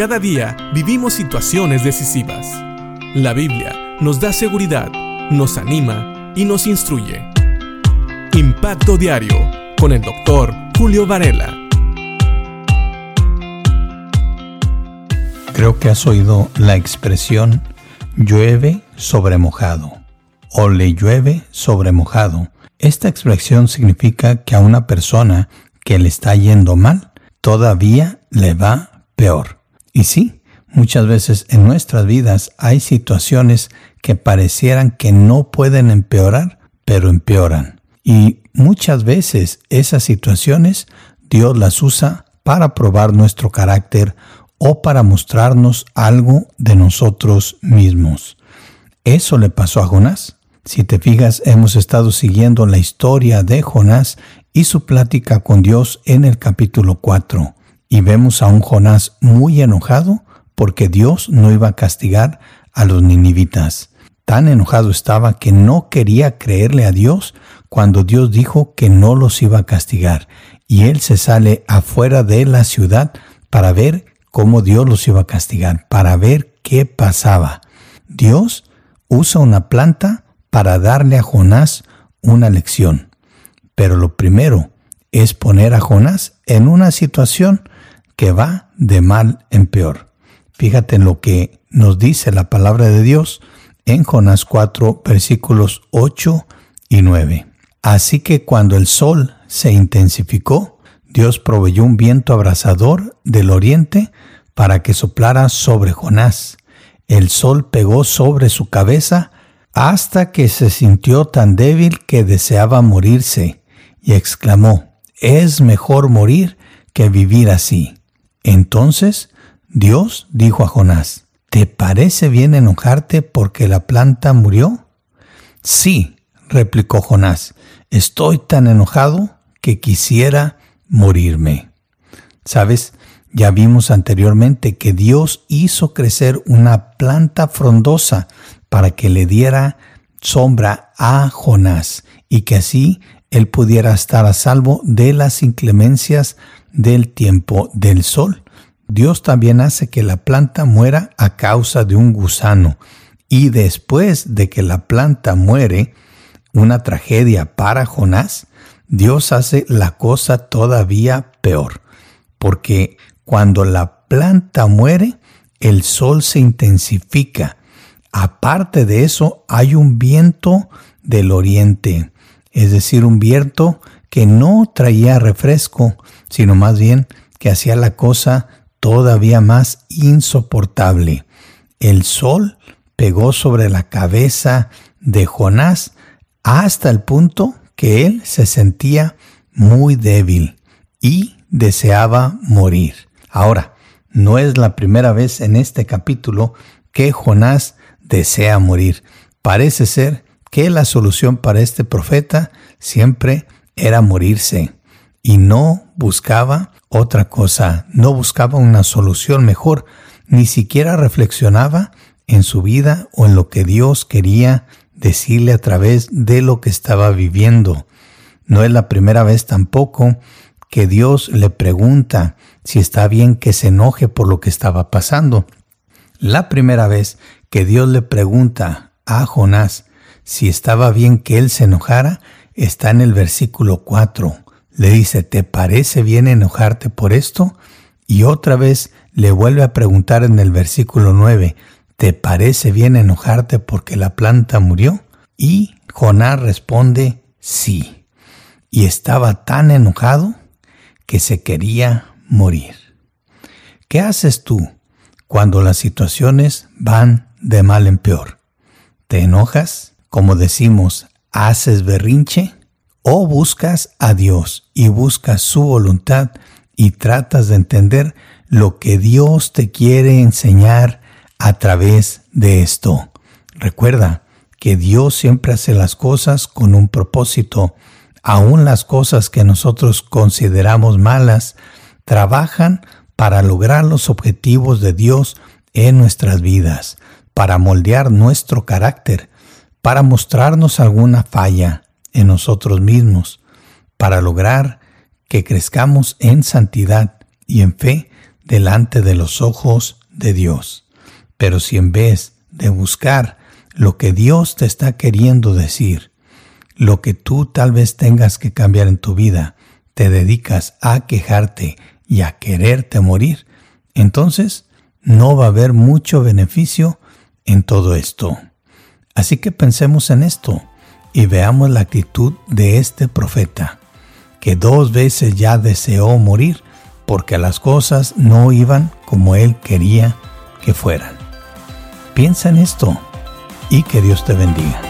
Cada día vivimos situaciones decisivas. La Biblia nos da seguridad, nos anima y nos instruye. Impacto Diario con el doctor Julio Varela. Creo que has oído la expresión llueve sobre mojado o le llueve sobre mojado. Esta expresión significa que a una persona que le está yendo mal, todavía le va peor. Y sí, muchas veces en nuestras vidas hay situaciones que parecieran que no pueden empeorar, pero empeoran. Y muchas veces esas situaciones Dios las usa para probar nuestro carácter o para mostrarnos algo de nosotros mismos. Eso le pasó a Jonás. Si te fijas, hemos estado siguiendo la historia de Jonás y su plática con Dios en el capítulo 4 y vemos a un Jonás muy enojado porque Dios no iba a castigar a los ninivitas. Tan enojado estaba que no quería creerle a Dios cuando Dios dijo que no los iba a castigar, y él se sale afuera de la ciudad para ver cómo Dios los iba a castigar, para ver qué pasaba. Dios usa una planta para darle a Jonás una lección. Pero lo primero es poner a Jonás en una situación que va de mal en peor. Fíjate en lo que nos dice la palabra de Dios en Jonás 4 versículos 8 y 9. Así que cuando el sol se intensificó, Dios proveyó un viento abrasador del oriente para que soplara sobre Jonás. El sol pegó sobre su cabeza hasta que se sintió tan débil que deseaba morirse y exclamó, es mejor morir que vivir así. Entonces Dios dijo a Jonás, ¿te parece bien enojarte porque la planta murió? Sí, replicó Jonás, estoy tan enojado que quisiera morirme. ¿Sabes? Ya vimos anteriormente que Dios hizo crecer una planta frondosa para que le diera sombra a Jonás y que así él pudiera estar a salvo de las inclemencias del tiempo del sol. Dios también hace que la planta muera a causa de un gusano y después de que la planta muere, una tragedia para Jonás, Dios hace la cosa todavía peor, porque cuando la planta muere, el sol se intensifica. Aparte de eso, hay un viento del oriente, es decir, un viento que no traía refresco, sino más bien que hacía la cosa todavía más insoportable. El sol pegó sobre la cabeza de Jonás hasta el punto que él se sentía muy débil y deseaba morir. Ahora, no es la primera vez en este capítulo que Jonás desea morir. Parece ser que la solución para este profeta siempre era morirse y no buscaba otra cosa, no buscaba una solución mejor, ni siquiera reflexionaba en su vida o en lo que Dios quería decirle a través de lo que estaba viviendo. No es la primera vez tampoco que Dios le pregunta si está bien que se enoje por lo que estaba pasando. La primera vez que Dios le pregunta a Jonás si estaba bien que él se enojara está en el versículo 4 le dice, ¿te parece bien enojarte por esto? Y otra vez le vuelve a preguntar en el versículo 9, ¿te parece bien enojarte porque la planta murió? Y Jonás responde, sí. Y estaba tan enojado que se quería morir. ¿Qué haces tú cuando las situaciones van de mal en peor? ¿Te enojas? Como decimos, ¿haces berrinche? o buscas a Dios y buscas su voluntad y tratas de entender lo que Dios te quiere enseñar a través de esto. Recuerda que Dios siempre hace las cosas con un propósito. Aún las cosas que nosotros consideramos malas trabajan para lograr los objetivos de Dios en nuestras vidas, para moldear nuestro carácter, para mostrarnos alguna falla, en nosotros mismos para lograr que crezcamos en santidad y en fe delante de los ojos de Dios. Pero si en vez de buscar lo que Dios te está queriendo decir, lo que tú tal vez tengas que cambiar en tu vida, te dedicas a quejarte y a quererte morir, entonces no va a haber mucho beneficio en todo esto. Así que pensemos en esto y veamos la actitud de este profeta, que dos veces ya deseó morir porque las cosas no iban como él quería que fueran. Piensa en esto y que Dios te bendiga.